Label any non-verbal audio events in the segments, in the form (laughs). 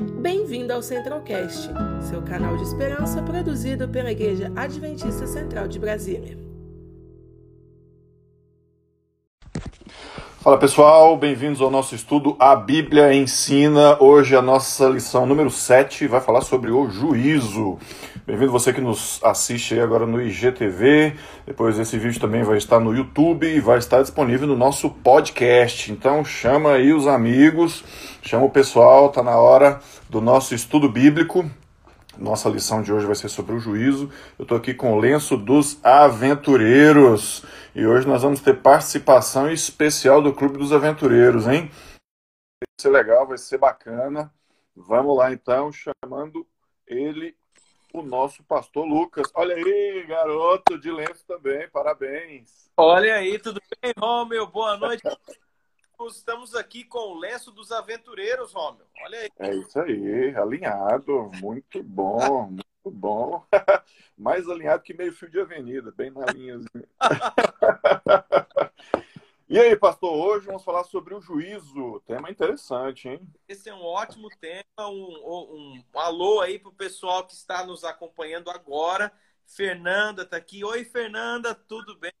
Bem-vindo ao Centralcast, seu canal de esperança produzido pela Igreja Adventista Central de Brasília. Fala pessoal, bem-vindos ao nosso estudo A Bíblia Ensina. Hoje a nossa lição número 7 vai falar sobre o juízo. Bem-vindo você que nos assiste agora no IGTV. Depois esse vídeo também vai estar no YouTube e vai estar disponível no nosso podcast. Então chama aí os amigos, chama o pessoal, tá na hora do nosso estudo bíblico. Nossa lição de hoje vai ser sobre o juízo. Eu estou aqui com o lenço dos aventureiros e hoje nós vamos ter participação especial do Clube dos Aventureiros, hein? Vai ser legal, vai ser bacana. Vamos lá então, chamando ele, o nosso pastor Lucas. Olha aí, garoto de lenço também, parabéns. Olha aí, tudo bem, Romeu? Boa noite. Estamos aqui com o lenço dos aventureiros, Romeu. Olha aí. É isso aí, alinhado, muito bom, muito bom. (laughs) Mais alinhado que meio fio de avenida, bem na linha. e aí, pastor, hoje vamos falar sobre o juízo. Tema interessante, hein? Esse é um ótimo tema. Um, um, um alô aí para o pessoal que está nos acompanhando agora. Fernanda está aqui. Oi, Fernanda, tudo bem?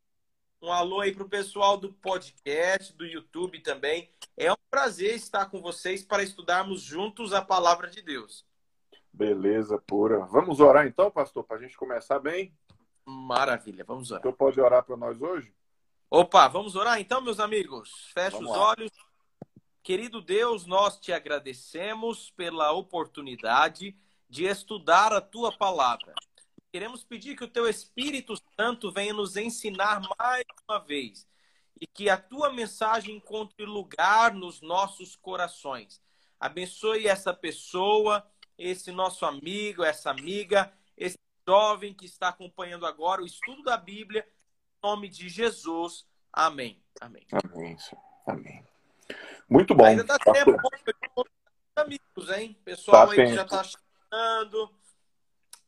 Um alô aí para o pessoal do podcast, do YouTube também. É um prazer estar com vocês para estudarmos juntos a palavra de Deus. Beleza, pura. Vamos orar então, pastor, para a gente começar bem? Maravilha, vamos orar. Então pode orar para nós hoje? Opa, vamos orar então, meus amigos? Feche os olhos. Querido Deus, nós te agradecemos pela oportunidade de estudar a tua palavra. Queremos pedir que o teu Espírito Santo venha nos ensinar mais uma vez e que a tua mensagem encontre lugar nos nossos corações. Abençoe essa pessoa, esse nosso amigo, essa amiga, esse jovem que está acompanhando agora o estudo da Bíblia, em nome de Jesus. Amém. Amém. Amém. Amém. Muito bom. Ainda dá tempo amigos, hein? Pessoal tá aí que já está chegando.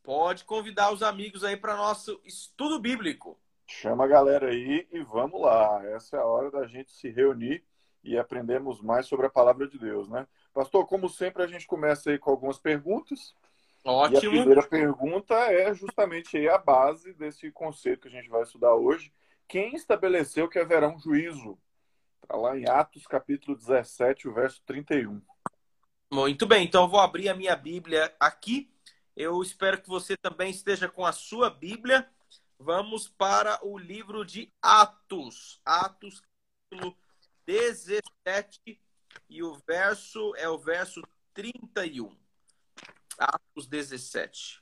Pode convidar os amigos aí para nosso estudo bíblico. Chama a galera aí e vamos lá. Essa é a hora da gente se reunir e aprendermos mais sobre a palavra de Deus, né? Pastor, como sempre, a gente começa aí com algumas perguntas. Ótimo. E a primeira pergunta é justamente a base desse conceito que a gente vai estudar hoje. Quem estabeleceu que haverá um juízo? Está lá em Atos, capítulo 17, o verso 31. Muito bem, então eu vou abrir a minha Bíblia aqui eu espero que você também esteja com a sua Bíblia. Vamos para o livro de Atos. Atos, capítulo 17, e o verso é o verso 31. Atos 17.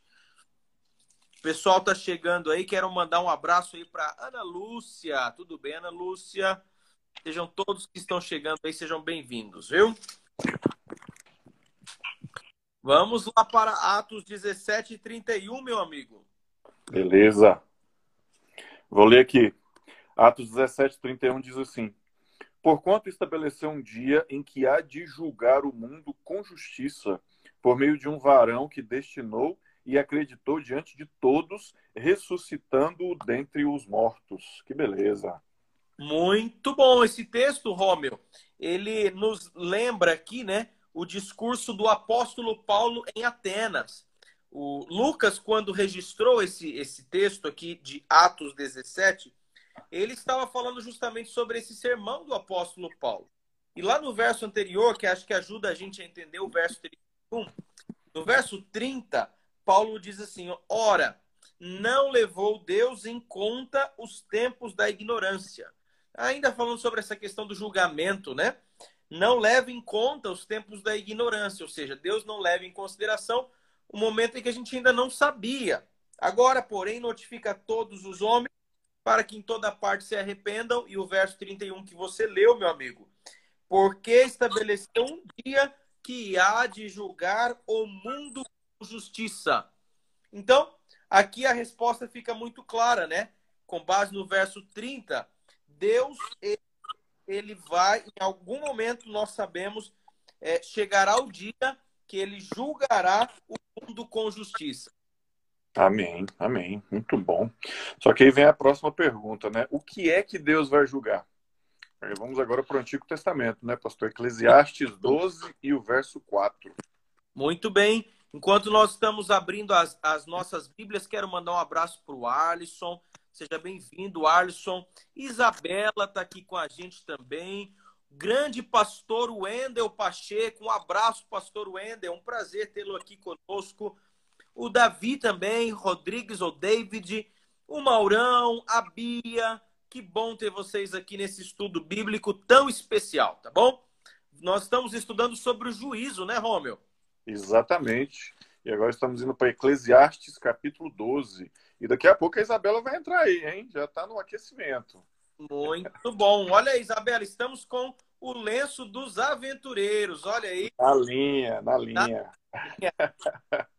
O pessoal está chegando aí, quero mandar um abraço aí para Ana Lúcia. Tudo bem, Ana Lúcia? Sejam todos que estão chegando aí, sejam bem-vindos, viu? Vamos lá para Atos 17 e 31, meu amigo. Beleza. Vou ler aqui. Atos 17, 31 diz assim: Porquanto estabeleceu um dia em que há de julgar o mundo com justiça, por meio de um varão que destinou e acreditou diante de todos, ressuscitando-o dentre os mortos. Que beleza. Muito bom esse texto, Rômeo. Ele nos lembra aqui, né, o discurso do apóstolo Paulo em Atenas. O Lucas, quando registrou esse, esse texto aqui de Atos 17, ele estava falando justamente sobre esse sermão do apóstolo Paulo. E lá no verso anterior, que acho que ajuda a gente a entender o verso 31, no verso 30, Paulo diz assim: Ora, não levou Deus em conta os tempos da ignorância. Ainda falando sobre essa questão do julgamento, né? não leva em conta os tempos da ignorância, ou seja, Deus não leva em consideração o momento em que a gente ainda não sabia. Agora, porém, notifica todos os homens para que em toda parte se arrependam, e o verso 31 que você leu, meu amigo, porque estabeleceu um dia que há de julgar o mundo com justiça. Então, aqui a resposta fica muito clara, né? Com base no verso 30, Deus ele ele vai, em algum momento, nós sabemos, é, chegará o dia que ele julgará o mundo com justiça. Amém, amém. Muito bom. Só que aí vem a próxima pergunta, né? O que é que Deus vai julgar? Vamos agora para o Antigo Testamento, né, pastor? Eclesiastes 12 e o verso 4. Muito bem. Enquanto nós estamos abrindo as, as nossas Bíblias, quero mandar um abraço para o Arlisson. Seja bem-vindo, Arlisson. Isabela está aqui com a gente também. Grande pastor Wendel Pacheco. Um abraço, pastor Wendel. Um prazer tê-lo aqui conosco. O Davi também, Rodrigues ou David. O Maurão, a Bia. Que bom ter vocês aqui nesse estudo bíblico tão especial, tá bom? Nós estamos estudando sobre o juízo, né, Rômio? Exatamente. E agora estamos indo para Eclesiastes, capítulo 12. E daqui a pouco a Isabela vai entrar aí, hein? Já está no aquecimento. Muito bom. Olha aí, Isabela, estamos com o lenço dos aventureiros. Olha aí. Na linha, na linha.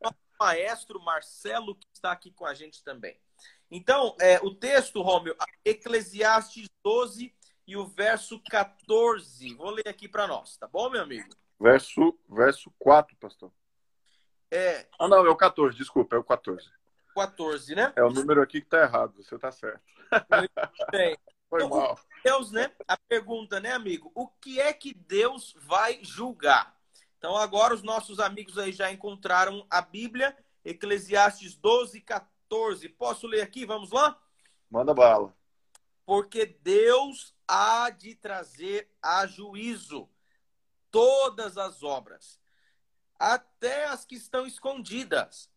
O (laughs) maestro Marcelo, que está aqui com a gente também. Então, é, o texto, Rômio, Eclesiastes 12 e o verso 14. Vou ler aqui para nós, tá bom, meu amigo? Verso, verso 4, pastor. É. Ah, não, é o 14, desculpa, é o 14. 14, né? É o número aqui que tá errado, você tá certo. Muito bem. (laughs) Foi Então, mal. Deus, né? A pergunta, né, amigo? O que é que Deus vai julgar? Então, agora os nossos amigos aí já encontraram a Bíblia, Eclesiastes 12, 14. Posso ler aqui? Vamos lá? Manda bala. Porque Deus há de trazer a juízo todas as obras, até as que estão escondidas,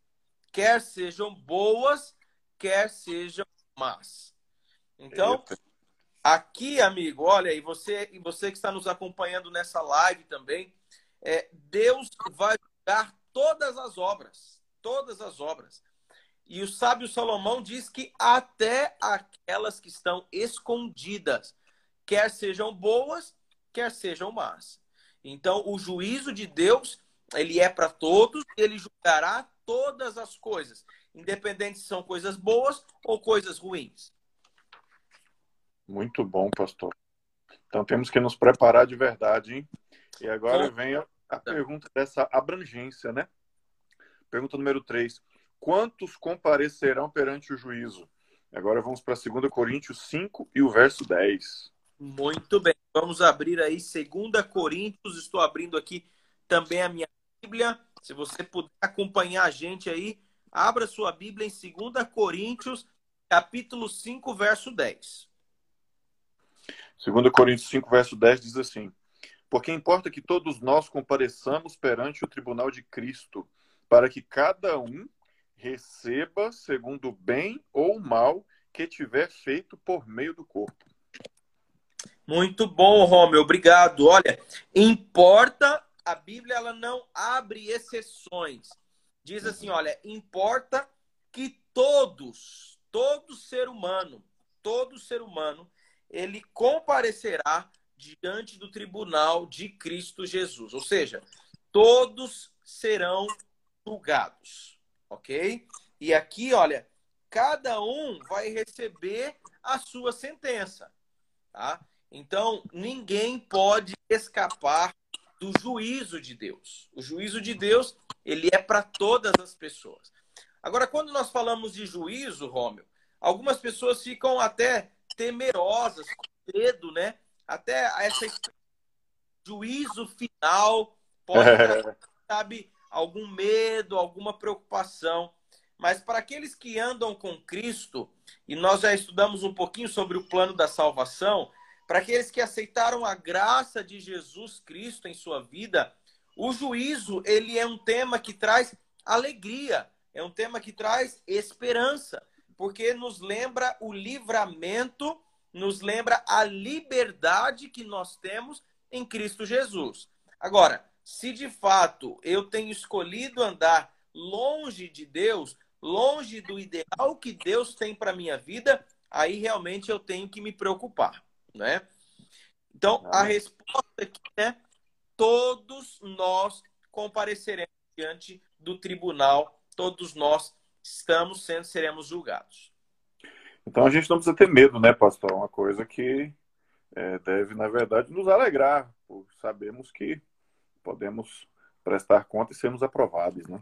quer sejam boas, quer sejam más. Então, Eita. aqui, amigo, olha aí, você, e você que está nos acompanhando nessa live também, é, Deus vai julgar todas as obras, todas as obras. E o sábio Salomão diz que até aquelas que estão escondidas, quer sejam boas, quer sejam más. Então, o juízo de Deus, ele é para todos, ele julgará todas as coisas, independente se são coisas boas ou coisas ruins. Muito bom, pastor. Então temos que nos preparar de verdade, hein? E agora Bom. vem a, a pergunta dessa abrangência, né? Pergunta número 3. Quantos comparecerão perante o juízo? Agora vamos para 2 Coríntios 5 e o verso 10. Muito bem. Vamos abrir aí 2 Coríntios. Estou abrindo aqui também a minha Bíblia. Se você puder acompanhar a gente aí, abra sua Bíblia em 2 Coríntios, capítulo 5, verso 10. 2 Coríntios 5, verso 10 diz assim: Porque importa que todos nós compareçamos perante o tribunal de Cristo, para que cada um receba segundo o bem ou mal que tiver feito por meio do corpo. Muito bom, Romeu. Obrigado. Olha, importa, a Bíblia ela não abre exceções. Diz assim, olha, importa que todos, todo ser humano, todo ser humano, ele comparecerá diante do tribunal de Cristo Jesus. Ou seja, todos serão julgados, ok? E aqui, olha, cada um vai receber a sua sentença, tá? Então, ninguém pode escapar do juízo de Deus. O juízo de Deus, ele é para todas as pessoas. Agora, quando nós falamos de juízo, Rômio, algumas pessoas ficam até temerosas, com medo, né? Até essa juízo final pode trazer, (laughs) sabe, algum medo, alguma preocupação. Mas para aqueles que andam com Cristo, e nós já estudamos um pouquinho sobre o plano da salvação, para aqueles que aceitaram a graça de Jesus Cristo em sua vida, o juízo, ele é um tema que traz alegria, é um tema que traz esperança, porque nos lembra o livramento, nos lembra a liberdade que nós temos em Cristo Jesus. Agora, se de fato eu tenho escolhido andar longe de Deus, longe do ideal que Deus tem para minha vida, aí realmente eu tenho que me preocupar, né? Então, a resposta aqui é todos nós compareceremos diante do tribunal, todos nós estamos sendo seremos julgados. Então a gente não precisa ter medo, né, pastor? É uma coisa que é, deve, na verdade, nos alegrar, por sabemos que podemos prestar conta e sermos aprovados, né?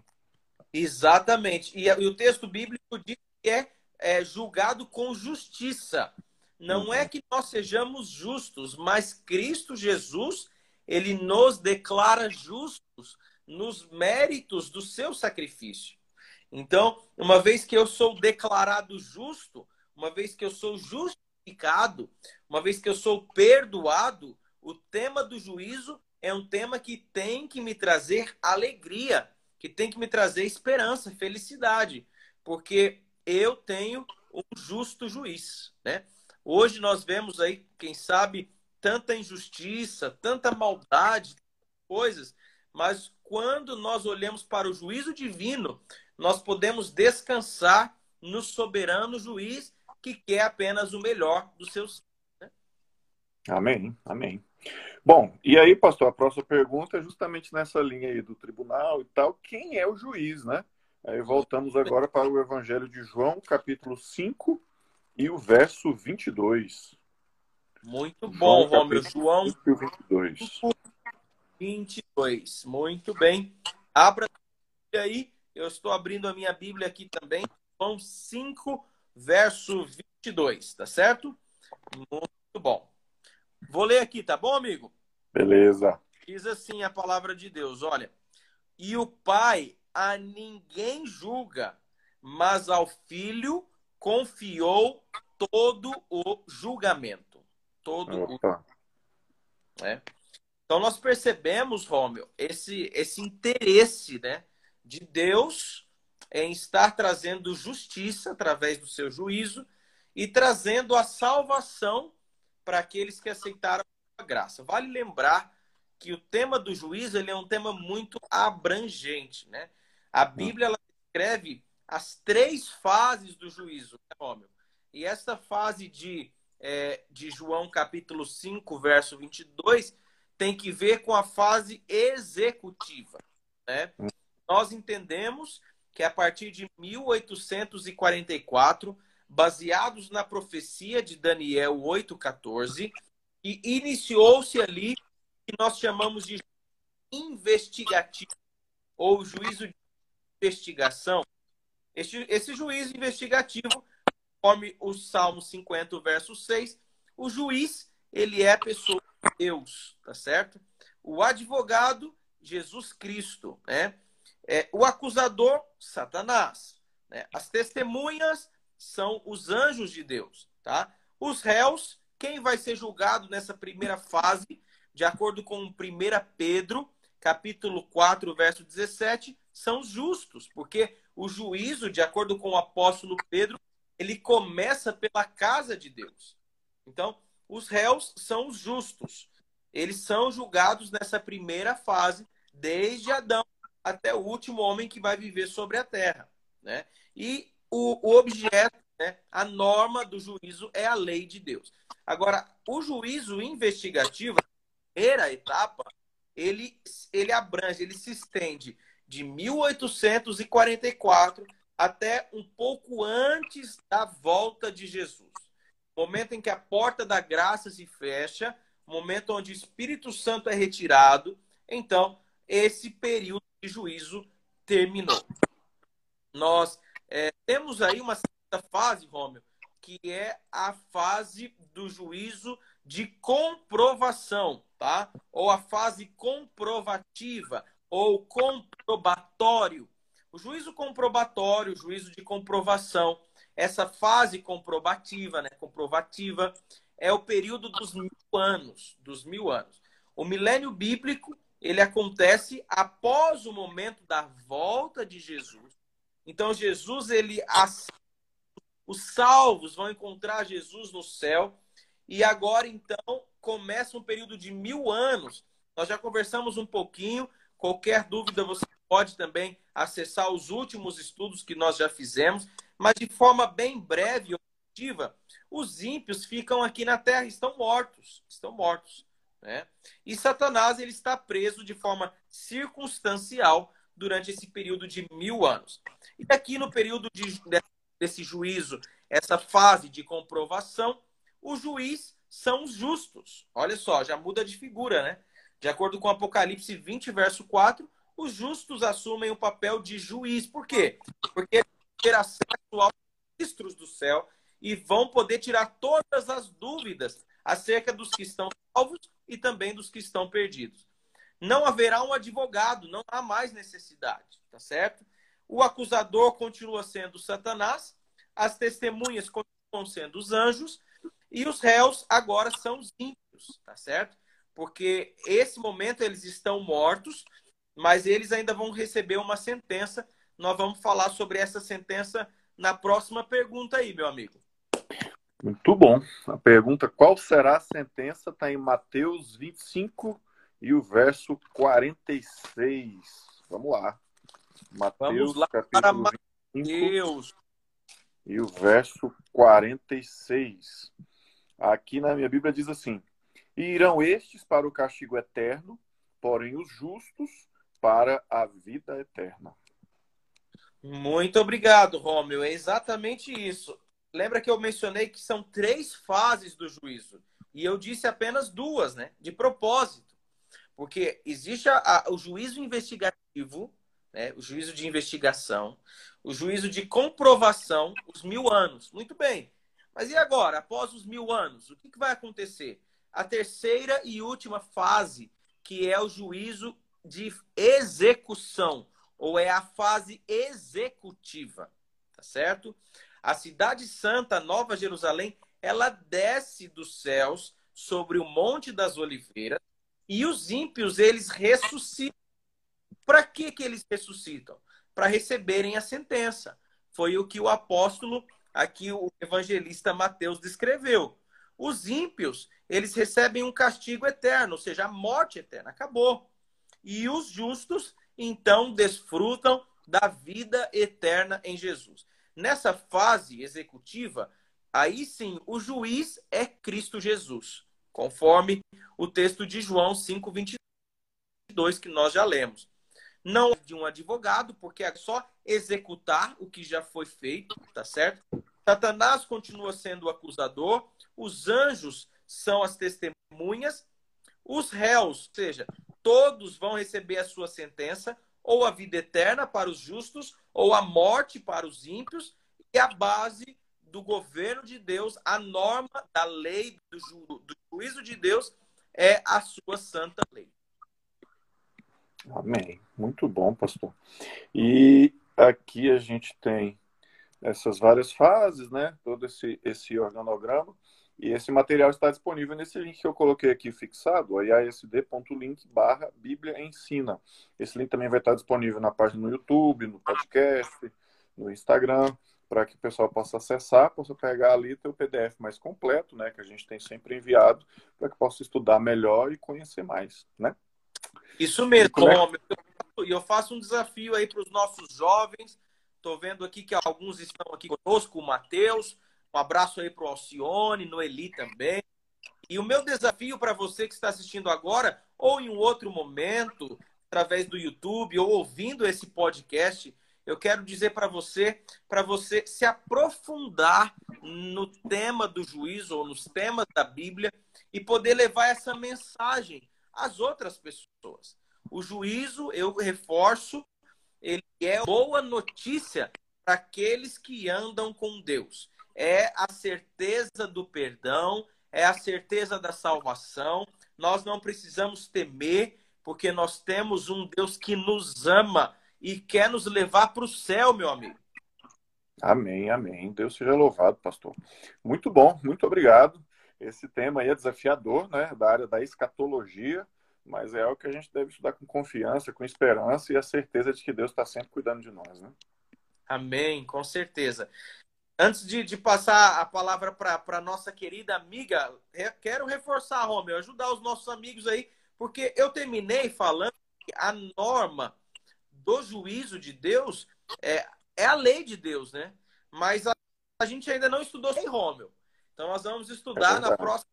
Exatamente. E, e o texto bíblico diz que é, é julgado com justiça. Não Uhum. é que nós sejamos justos, mas Cristo Jesus, ele nos declara justos nos méritos do seu sacrifício. Então, uma vez que eu sou declarado justo, uma vez que eu sou justificado, uma vez que eu sou perdoado, o tema do juízo é um tema que tem que me trazer alegria, que tem que me trazer esperança, felicidade, porque eu tenho um justo juiz, né? Hoje nós vemos aí, quem sabe, tanta injustiça, tanta maldade, coisas, mas quando nós olhamos para o juízo divino, nós podemos descansar no soberano juiz que quer apenas o melhor dos seus. Né? Amém, amém. Bom, e aí, pastor, a próxima pergunta é justamente nessa linha aí do tribunal e tal. Quem é o juiz, né? Aí voltamos agora para o Evangelho de João, capítulo 5 e o verso 22. Muito bom, Romeu. João 22. 22. Muito bem. Abra aí. Eu estou abrindo a minha Bíblia aqui também. João 5, verso 22. Tá certo? Muito bom. Vou ler aqui, tá bom, amigo? Beleza. Diz assim a palavra de Deus: olha. E o Pai a ninguém julga, mas ao Filho confiou todo o julgamento. Todo Opa. o. Né? Então nós percebemos, Rômio, esse, esse interesse né, de Deus em estar trazendo justiça através do seu juízo e trazendo a salvação para aqueles que aceitaram a graça. Vale lembrar que o tema do juízo ele é um tema muito abrangente. Né? A Bíblia ela descreve as três fases do juízo, né? E essa fase de, é, de João capítulo 5, verso 22, tem que ver com a fase executiva. Né? Nós entendemos que a partir de 1844, baseados na profecia de Daniel 8,14, e iniciou-se ali que nós chamamos de investigativo, ou juízo de investigação. Esse juízo investigativo, conforme o Salmo 50, verso 6, o juiz, ele é pessoa Deus, tá certo? O advogado, Jesus Cristo, né? É, o acusador, Satanás. Né? As testemunhas são os anjos de Deus, tá? Os réus, quem vai ser julgado nessa primeira fase, de acordo com 1 Pedro, capítulo 4, verso 17, são os justos, porque o juízo, de acordo com o apóstolo Pedro, ele começa pela casa de Deus. Então, os réus são os justos. Eles são julgados nessa primeira fase, desde Adão até o último homem que vai viver sobre a terra. Né? E o, o objeto, né, a norma do juízo é a lei de Deus. Agora, o juízo investigativo, a primeira etapa, ele, ele abrange, ele se estende de 1844 até um pouco antes da volta de Jesus momento em que a porta da graça se fecha, momento onde o Espírito Santo é retirado, então esse período juízo terminou. Nós é, temos aí uma certa fase, Rômio, que é a fase do juízo de comprovação, tá? Ou a fase comprovativa ou comprobatório. O juízo comprobatório, o juízo de comprovação, essa fase comprobativa, né, comprovativa, é o período dos mil anos, dos mil anos. O milênio bíblico ele acontece após o momento da volta de Jesus. Então Jesus ele os salvos vão encontrar Jesus no céu e agora então começa um período de mil anos. Nós já conversamos um pouquinho. Qualquer dúvida você pode também acessar os últimos estudos que nós já fizemos. Mas de forma bem breve e objetiva, os ímpios ficam aqui na terra, estão mortos, estão mortos. Né? E Satanás ele está preso de forma circunstancial durante esse período de mil anos. E aqui no período de, desse juízo, essa fase de comprovação, o juiz são os justos. Olha só, já muda de figura, né? De acordo com Apocalipse 20, verso 4, os justos assumem o papel de juiz. Por quê? Porque ter acesso aos registros do céu e vão poder tirar todas as dúvidas acerca dos que estão salvos e também dos que estão perdidos. não haverá um advogado, não há mais necessidade, tá certo? O acusador continua sendo Satanás, as testemunhas continuam sendo os anjos e os réus agora são os ímpios, tá certo? Porque esse momento eles estão mortos, mas eles ainda vão receber uma sentença. Nós vamos falar sobre essa sentença na próxima pergunta aí, meu amigo. Muito bom. A pergunta qual será a sentença está em Mateus 25 e o verso 46. Vamos lá. Mateus, Vamos lá para Mateus. E o verso 46. Aqui na minha Bíblia diz assim: E irão estes para o castigo eterno, porém os justos para a vida eterna. Muito obrigado, Rômio. É exatamente isso. Lembra que eu mencionei que são três fases do juízo. E eu disse apenas duas, né? De propósito. Porque existe a, a, o juízo investigativo, né? o juízo de investigação, o juízo de comprovação, os mil anos. Muito bem. Mas e agora, após os mil anos, o que, que vai acontecer? A terceira e última fase, que é o juízo de execução, ou é a fase executiva, tá certo? A cidade santa, Nova Jerusalém, ela desce dos céus sobre o Monte das Oliveiras e os ímpios, eles ressuscitam. Para que, que eles ressuscitam? Para receberem a sentença. Foi o que o apóstolo, aqui o evangelista Mateus descreveu. Os ímpios, eles recebem um castigo eterno, ou seja, a morte eterna. Acabou. E os justos, então, desfrutam da vida eterna em Jesus. Nessa fase executiva, aí sim, o juiz é Cristo Jesus, conforme o texto de João 5:22 que nós já lemos. Não é de um advogado, porque é só executar o que já foi feito, tá certo? Satanás continua sendo o acusador, os anjos são as testemunhas, os réus, ou seja, todos vão receber a sua sentença, ou a vida eterna para os justos, ou a morte para os ímpios, e a base do governo de Deus, a norma da lei, do, ju, do juízo de Deus, é a sua santa lei. Amém. Muito bom, pastor. E aqui a gente tem essas várias fases, né? Todo esse, esse organograma. E esse material está disponível nesse link que eu coloquei aqui fixado, iasd.link barra Bíblia Ensina. Esse link também vai estar disponível na página no YouTube, no podcast, no Instagram, para que o pessoal possa acessar, possa pegar ali o PDF mais completo, né, que a gente tem sempre enviado, para que possa estudar melhor e conhecer mais, né? Isso mesmo, e é... eu faço um desafio aí para os nossos jovens. Estou vendo aqui que alguns estão aqui conosco, o Matheus, um abraço aí para o Alcione, Noeli também. E o meu desafio para você que está assistindo agora, ou em um outro momento, através do YouTube, ou ouvindo esse podcast, eu quero dizer para você, para você se aprofundar no tema do juízo ou nos temas da Bíblia e poder levar essa mensagem às outras pessoas. O juízo, eu reforço, ele é boa notícia para aqueles que andam com Deus é a certeza do perdão, é a certeza da salvação. Nós não precisamos temer, porque nós temos um Deus que nos ama e quer nos levar para o céu, meu amigo. Amém, amém. Deus seja louvado, pastor. Muito bom, muito obrigado. Esse tema aí é desafiador, né, da área da escatologia, mas é algo que a gente deve estudar com confiança, com esperança e a certeza de que Deus está sempre cuidando de nós, né? Amém, com certeza. Antes de, de passar a palavra para a nossa querida amiga, quero reforçar, Romeu, ajudar os nossos amigos aí, porque eu terminei falando que a norma do juízo de Deus é, é a lei de Deus, né? Mas a, a gente ainda não estudou sem Romeu. Então nós vamos estudar é na próxima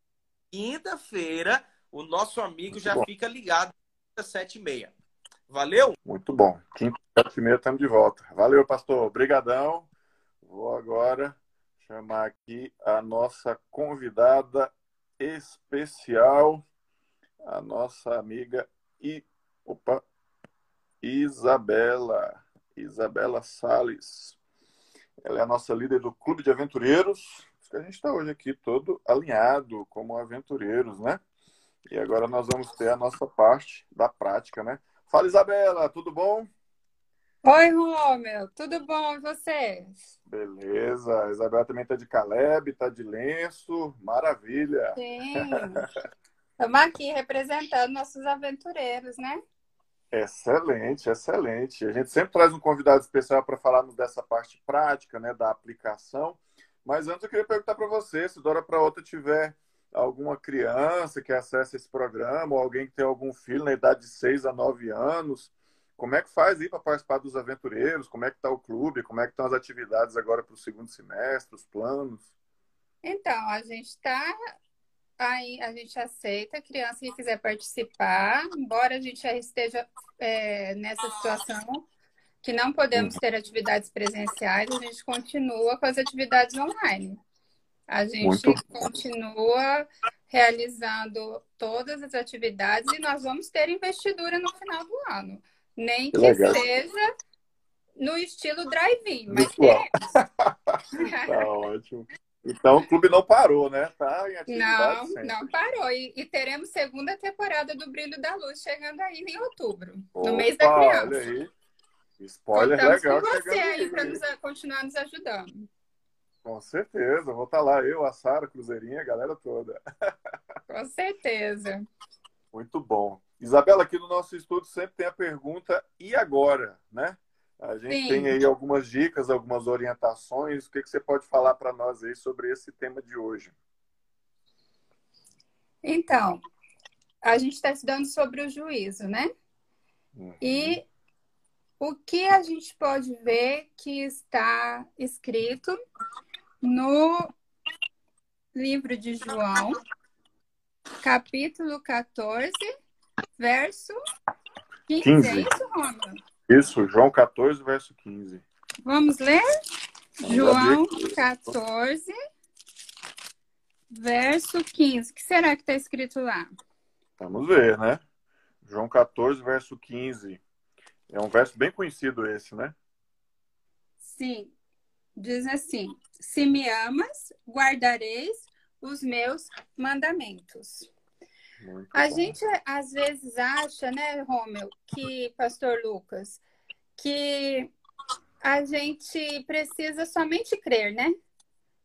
quinta-feira. O nosso amigo Muito já bom. fica ligado às sete e meia. Valeu? Muito bom. Quinta, sete e meia, estamos de volta. Valeu, pastor. Obrigadão. Vou agora chamar aqui a nossa convidada especial, a nossa amiga I... Opa, Isabela, Isabela Sales. Ela é a nossa líder do Clube de Aventureiros. A gente está hoje aqui todo alinhado como aventureiros, né? E agora nós vamos ter a nossa parte da prática, né? Fala, Isabela, tudo bom? Oi, Romeu, tudo bom e vocês? Beleza, a Isabela também está de Caleb, está de lenço, maravilha. Sim, (laughs) estamos aqui representando nossos aventureiros, né? Excelente, excelente. A gente sempre traz um convidado especial para falarmos dessa parte prática, né, da aplicação. Mas antes eu queria perguntar para você, se da hora para outra tiver alguma criança que acessa esse programa, ou alguém que tem algum filho na idade de 6 a 9 anos, como é que faz aí para participar dos aventureiros? Como é que está o clube? Como é que estão as atividades agora para o segundo semestre, os planos? Então, a gente está aí, a gente aceita a criança que quiser participar, embora a gente já esteja é, nessa situação que não podemos ter atividades presenciais, a gente continua com as atividades online. A gente Muito continua realizando todas as atividades e nós vamos ter investidura no final do ano. Nem que, que seja no estilo drive-in, mas (laughs) tá ótimo. Então o clube não parou, né? Tá Não, sempre. não parou. E, e, teremos segunda temporada do Brilho da Luz chegando aí em outubro, Opa, no mês da criança. Olha aí. Spoiler Contamos legal. com você aí para nos, continuar nos ajudando. Com certeza, vou estar tá lá, eu, a Sara, Cruzeirinha, a galera toda. Com certeza. Muito bom. Isabela, aqui no nosso estúdio sempre tem a pergunta, e agora, né? A gente Sim. tem aí algumas dicas, algumas orientações. O que, que você pode falar para nós aí sobre esse tema de hoje? Então, a gente está estudando sobre o juízo, né? Uhum. E o que a gente pode ver que está escrito no livro de João, capítulo 14, verso 15. 15. É isso, Romulo? Isso, João 14, verso 15. Vamos ler? Vamos João 14, verso 15. O que será que está escrito lá? Vamos ver, né? João 14, verso 15. É um verso bem conhecido esse, né? Sim. Diz assim: Se me amas, guardareis os meus mandamentos. Muito a bom. gente às vezes acha, né, Romeu, que, Pastor Lucas, que a gente precisa somente crer, né?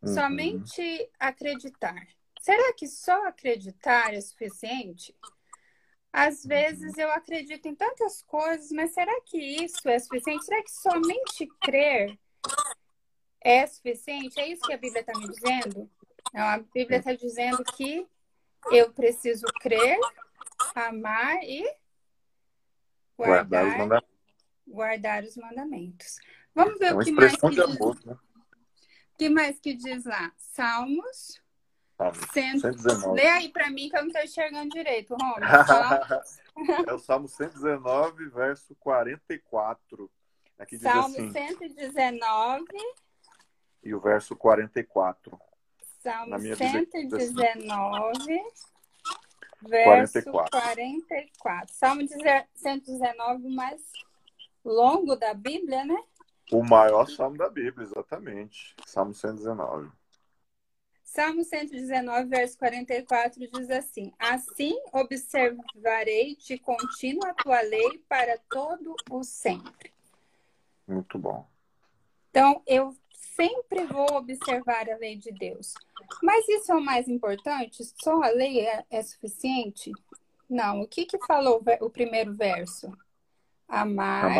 Uhum. Somente acreditar. Será que só acreditar é suficiente? Às vezes eu acredito em tantas coisas, mas será que isso é suficiente? Será que somente crer é suficiente? É isso que a Bíblia está me dizendo? Não, a Bíblia está dizendo que eu preciso crer, amar e guardar, guardar, os, mandamentos. Guardar os mandamentos. Vamos ver é o que mais que diz. Amor, né? que mais que diz lá? Salmos Salmo 119. Lê aí para mim que eu não estou enxergando direito, Romulo. (laughs) é o Salmo 119, verso 44. Aqui diz Salmo assim, 119. E o verso 44. Salmo 119, verso 44. 44. Salmo 119, o mais longo da Bíblia, né? O maior salmo da Bíblia, exatamente. Salmo 119. Salmo 119, verso 44 diz assim: Assim observarei de contínuo a tua lei para todo o sempre. Muito bom. Então, eu sempre vou observar a lei de Deus. Mas isso é o mais importante? Só a lei é, é suficiente? Não. O que, que falou o primeiro verso? Amar.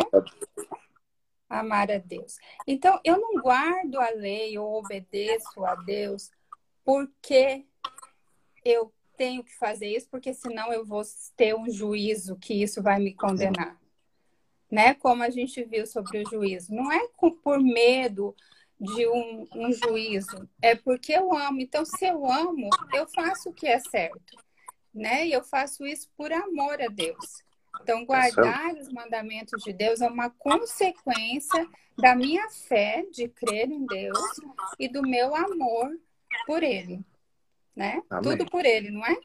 Amar a Deus. Então, eu não guardo a lei ou obedeço a Deus porque eu tenho que fazer isso, porque senão eu vou ter um juízo que isso vai me condenar. Né? Como a gente viu sobre o juízo. Não é por medo de um, um juízo, é porque eu amo. Então, se eu amo, eu faço o que é certo. Né? E eu faço isso por amor a Deus. Então, guardar os mandamentos de Deus é uma consequência da minha fé de crer em Deus e do meu amor por ele, né? Amém. Tudo por ele, não é?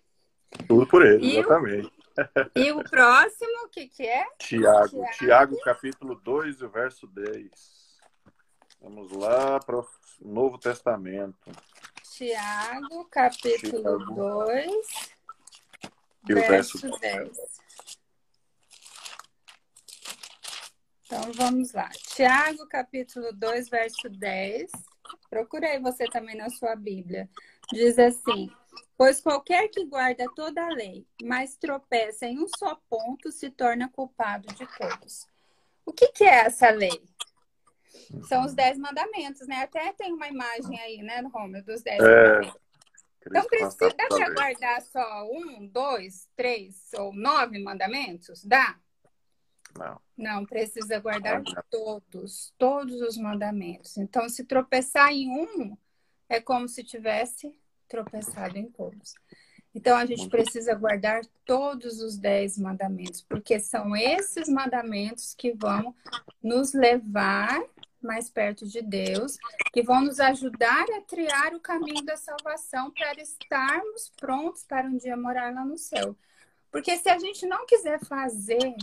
Tudo por ele, e exatamente. O, e o próximo, o que, que é? Tiago. Tiago, Tiago capítulo 2, o verso 10. Vamos lá para o Novo Testamento. Tiago, capítulo Tiago. 2, E o verso, verso 10. Então vamos lá. Tiago, capítulo 2, verso 10. Procurei você também na sua Bíblia. Diz assim: Pois qualquer que guarda toda a lei, mas tropeça em um só ponto, se torna culpado de todos. O que, que é essa lei? São os dez mandamentos, né? Até tem uma imagem aí, né, Romeu, dos dez É, mandamentos. Então, precisa, para guardar só um, dois, três ou nove mandamentos? Dá? Não. Não, precisa guardar Olha. todos, todos os mandamentos. Então, se tropeçar em um, é como se tivesse tropeçado em todos. Então, a gente Muito. precisa guardar todos os dez mandamentos, porque são esses mandamentos que vão nos levar mais perto de Deus, que vão nos ajudar a triar o caminho da salvação para estarmos prontos para um dia morar lá no céu. Porque se a gente não quiser fazer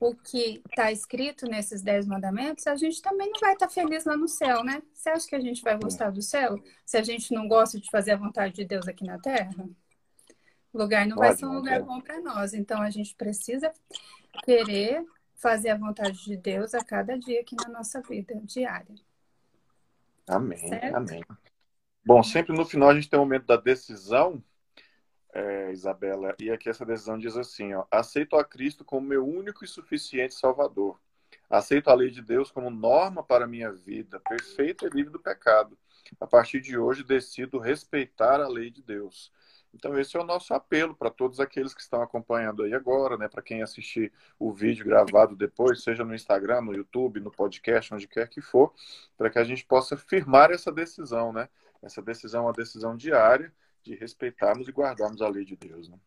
o que está escrito nesses dez mandamentos, a gente também não vai estar feliz lá no céu, né? Você acha que a gente vai gostar do céu se a gente não gosta de fazer a vontade de Deus aqui na Terra? O lugar não vai Pode, ser um lugar bom para nós. Então a gente precisa querer fazer a vontade de Deus a cada dia aqui na nossa vida diária. Amém, Certo? amém. Bom, sempre no final a gente tem o momento da decisão, é, Isabela, e aqui essa decisão diz assim, ó, aceito a Cristo como meu único e suficiente Salvador. Aceito a lei de Deus como norma para a minha vida, perfeita e livre do pecado. A partir de hoje decido respeitar a lei de Deus. Então esse é o nosso apelo para todos aqueles que estão acompanhando aí agora, né, para quem assistir o vídeo gravado depois, seja no Instagram, no YouTube, no podcast, onde quer que for, para que a gente possa firmar essa decisão, né? Essa decisão é uma decisão diária de respeitarmos e guardarmos a lei de Deus, né?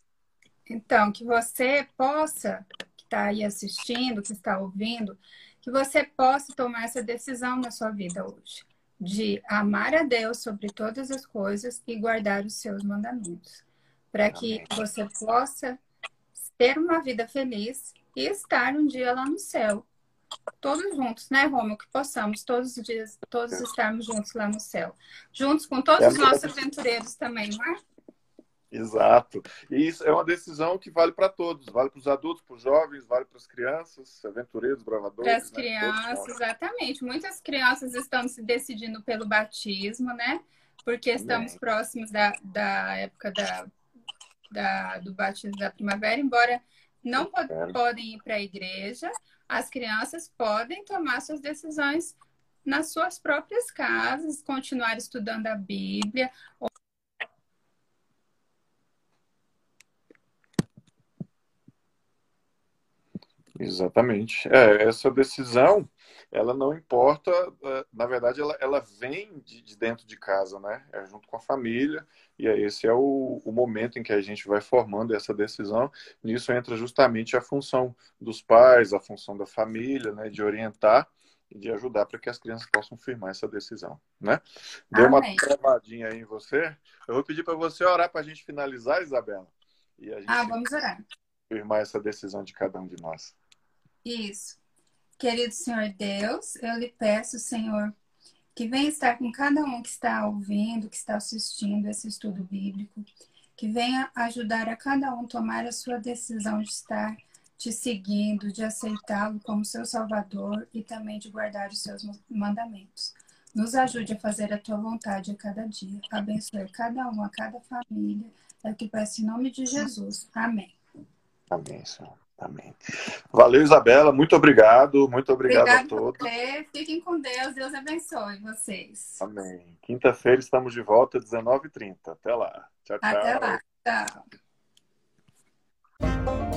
Então, que você possa, que está aí assistindo, que está ouvindo, que você possa tomar essa decisão na sua vida hoje, de amar a Deus sobre todas as coisas e guardar os seus mandamentos, para que você possa ter uma vida feliz e estar um dia lá no céu. Todos juntos, né, Rômulo? Que possamos todos os dias, todos estarmos juntos lá no céu. Juntos com todos os nossos aventureiros também, não é? Exato. E isso é uma decisão que vale para todos, vale para os adultos, para os jovens, vale para as crianças, aventureiros, bravadores. Para as né? crianças, exatamente. Muitas crianças estão se decidindo pelo batismo, né? Porque estamos próximos da, da época da, da- do batismo da primavera, embora não po- Quero. podem ir para a igreja, as crianças podem tomar suas decisões nas suas próprias casas, continuar estudando a Bíblia, Exatamente. É, essa decisão, ela não importa, eh, na verdade, ela, ela vem de, de dentro de casa, né? É junto com a família, e aí esse é o, o momento em que a gente vai formando essa decisão. Nisso entra justamente a função dos pais, a função da família, né? De orientar e de ajudar para que as crianças possam firmar essa decisão, né? Deu uma travadinha aí em você. Eu vou pedir para você orar para a gente finalizar, Isabela, e a gente Ah, vamos orar. firmar essa decisão de cada um de nós. Isso. Querido Senhor Deus, eu lhe peço, Senhor, que venha estar com cada um que está ouvindo, que está assistindo esse estudo bíblico, que venha ajudar a cada um tomar a sua decisão de estar te seguindo, de aceitá-lo como seu Salvador e também de guardar os seus mandamentos. Nos ajude a fazer a tua vontade a cada dia. Abençoe cada um, a cada família. É o que peço em nome de Jesus. Amém. Amém, Senhor. Amém. Valeu, Isabela. Muito obrigado. Muito obrigado a todos. Você. Fiquem com Deus. Deus abençoe vocês. Amém. Quinta-feira estamos de volta às 19h30. Até lá. Tchau, tchau. Até lá. Tchau.